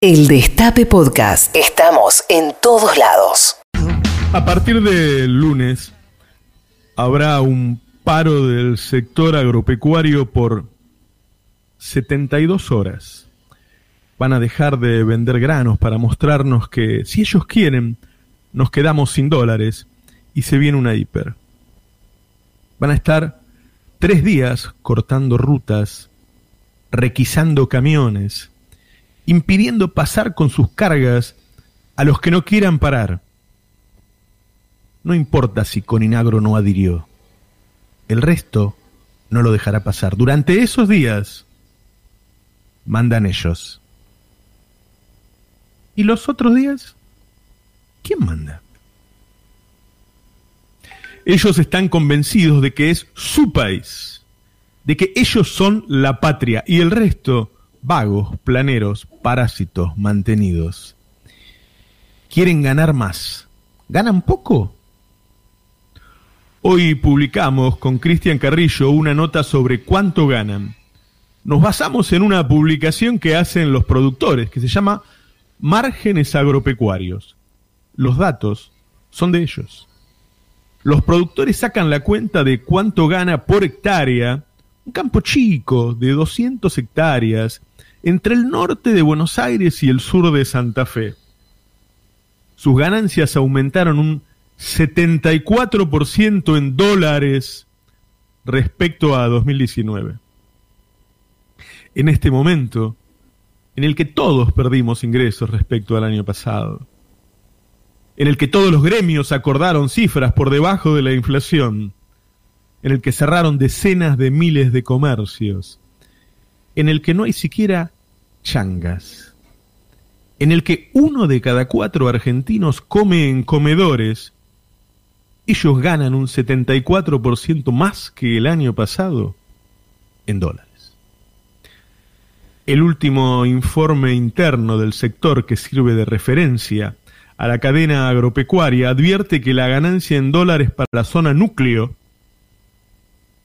El Destape Podcast. Estamos en todos lados. A partir del lunes habrá un paro del sector agropecuario por 72 horas. Van a dejar de vender granos para mostrarnos que si ellos quieren, nos quedamos sin dólares y se viene una hiper. Van a estar tres días cortando rutas, requisando camiones, impidiendo pasar con sus cargas a los que no quieran parar. No importa si Coninagro no adhirió. El resto no lo dejará pasar. Durante esos días mandan ellos. ¿Y los otros días? ¿Quién manda? Ellos están convencidos de que es su país, de que ellos son la patria y el resto vagos, planeros, parásitos, mantenidos. Quieren ganar más. ¿Ganan poco? Hoy publicamos con Cristian Carrillo una nota sobre cuánto ganan. Nos basamos en una publicación que hacen los productores, que se llama Márgenes Agropecuarios. Los datos son de ellos. Los productores sacan la cuenta de cuánto gana por hectárea un campo chico de 200 hectáreas entre el norte de Buenos Aires y el sur de Santa Fe. Sus ganancias aumentaron un 74% en dólares respecto a 2019. En este momento, en el que todos perdimos ingresos respecto al año pasado, en el que todos los gremios acordaron cifras por debajo de la inflación, en el que cerraron decenas de miles de comercios, en el que no hay siquiera changas, en el que uno de cada cuatro argentinos come en comedores, ellos ganan un 74% más que el año pasado en dólares. El último informe interno del sector que sirve de referencia a la cadena agropecuaria advierte que la ganancia en dólares para la zona núcleo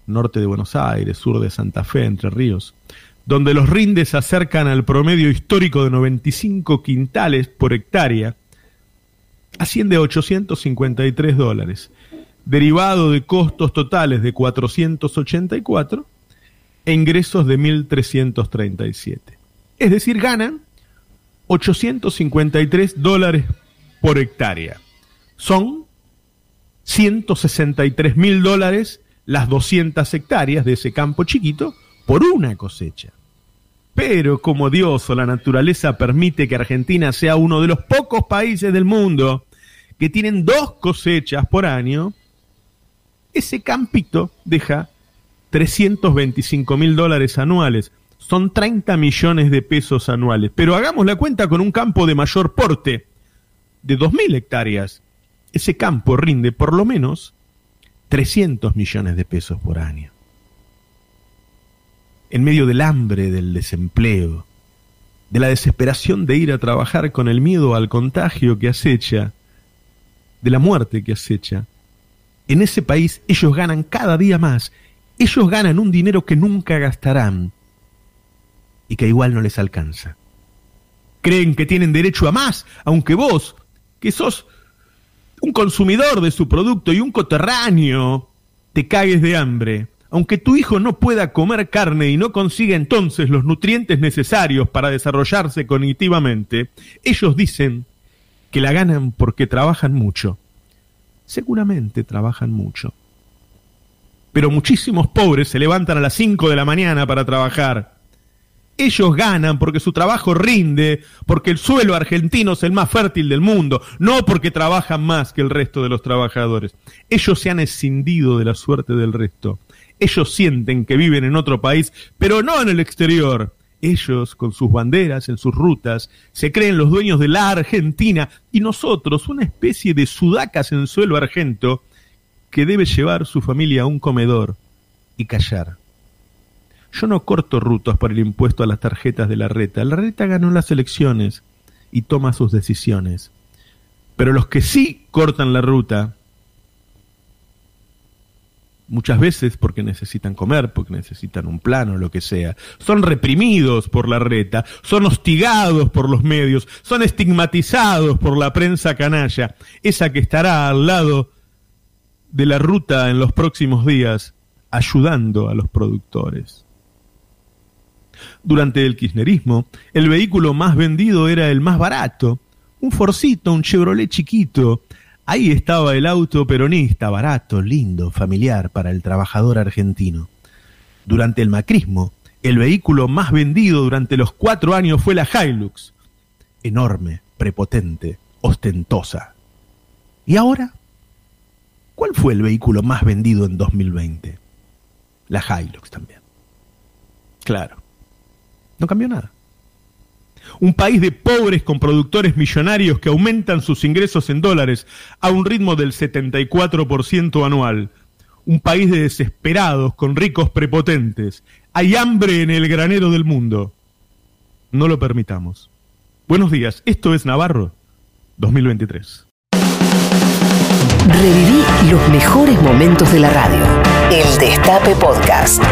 norte de Buenos Aires, sur de Santa Fe, Entre Ríos, donde los rindes se acercan al promedio histórico de 95 quintales por hectárea, asciende a 853 dólares, derivado de costos totales de 484 e ingresos de 1.337. Es decir, ganan 853 dólares por hectárea. Son 163 mil dólares las 200 hectáreas de ese campo chiquito por una cosecha. Pero como Dios o la naturaleza permite que Argentina sea uno de los pocos países del mundo que tienen dos cosechas por año, ese campito deja 325 mil dólares anuales. Son 30 millones de pesos anuales. Pero hagamos la cuenta con un campo de mayor porte, de 2.000 hectáreas. Ese campo rinde por lo menos 300 millones de pesos por año. En medio del hambre, del desempleo, de la desesperación de ir a trabajar con el miedo al contagio que acecha, de la muerte que acecha, en ese país ellos ganan cada día más, ellos ganan un dinero que nunca gastarán y que igual no les alcanza. Creen que tienen derecho a más, aunque vos, que sos un consumidor de su producto y un coterráneo te cagues de hambre. Aunque tu hijo no pueda comer carne y no consiga entonces los nutrientes necesarios para desarrollarse cognitivamente, ellos dicen que la ganan porque trabajan mucho. Seguramente trabajan mucho. Pero muchísimos pobres se levantan a las 5 de la mañana para trabajar ellos ganan porque su trabajo rinde, porque el suelo argentino es el más fértil del mundo, no porque trabajan más que el resto de los trabajadores. Ellos se han escindido de la suerte del resto. Ellos sienten que viven en otro país, pero no en el exterior. Ellos, con sus banderas en sus rutas, se creen los dueños de la Argentina y nosotros, una especie de sudacas en suelo argento, que debe llevar su familia a un comedor y callar. Yo no corto rutas por el impuesto a las tarjetas de la reta. La reta ganó las elecciones y toma sus decisiones. Pero los que sí cortan la ruta muchas veces porque necesitan comer, porque necesitan un plano, lo que sea. Son reprimidos por la reta, son hostigados por los medios, son estigmatizados por la prensa canalla, esa que estará al lado de la ruta en los próximos días, ayudando a los productores. Durante el kirchnerismo, el vehículo más vendido era el más barato, un Forcito, un Chevrolet chiquito, Ahí estaba el auto peronista, barato, lindo, familiar para el trabajador argentino. Durante el macrismo, el vehículo más vendido durante los cuatro años fue la Hilux. Enorme, prepotente, ostentosa. ¿Y ahora? ¿Cuál fue el vehículo más vendido en 2020? La Hilux también. Claro. No cambió nada un país de pobres con productores millonarios que aumentan sus ingresos en dólares a un ritmo del 74% anual, un país de desesperados con ricos prepotentes. Hay hambre en el granero del mundo. No lo permitamos. Buenos días, esto es Navarro 2023. Reviví los mejores momentos de la radio. El Destape Podcast.